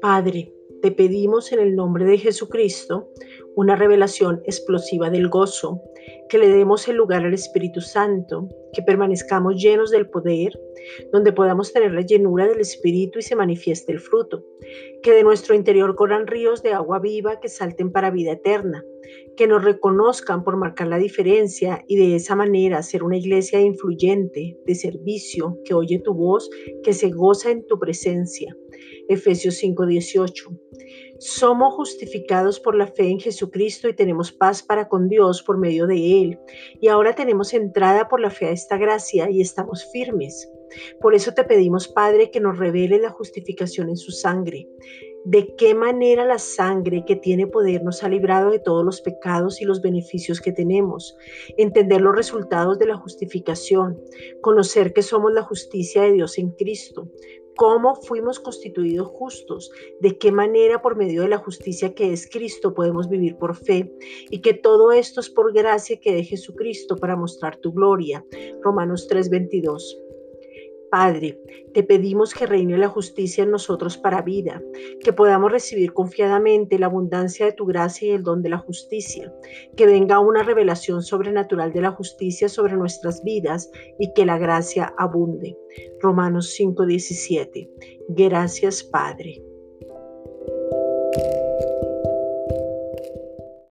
Padre, te pedimos en el nombre de Jesucristo una revelación explosiva del gozo, que le demos el lugar al Espíritu Santo, que permanezcamos llenos del poder, donde podamos tener la llenura del Espíritu y se manifieste el fruto, que de nuestro interior corran ríos de agua viva que salten para vida eterna, que nos reconozcan por marcar la diferencia y de esa manera ser una iglesia influyente, de servicio, que oye tu voz, que se goza en tu presencia. Efesios 5:18. Somos justificados por la fe en Jesucristo y tenemos paz para con Dios por medio de Él. Y ahora tenemos entrada por la fe a esta gracia y estamos firmes. Por eso te pedimos, Padre, que nos revele la justificación en su sangre. De qué manera la sangre que tiene poder nos ha librado de todos los pecados y los beneficios que tenemos. Entender los resultados de la justificación. Conocer que somos la justicia de Dios en Cristo cómo fuimos constituidos justos, de qué manera por medio de la justicia que es Cristo podemos vivir por fe y que todo esto es por gracia que de Jesucristo para mostrar tu gloria. Romanos 3:22. Padre, te pedimos que reine la justicia en nosotros para vida, que podamos recibir confiadamente la abundancia de tu gracia y el don de la justicia, que venga una revelación sobrenatural de la justicia sobre nuestras vidas y que la gracia abunde. Romanos 5:17. Gracias, Padre.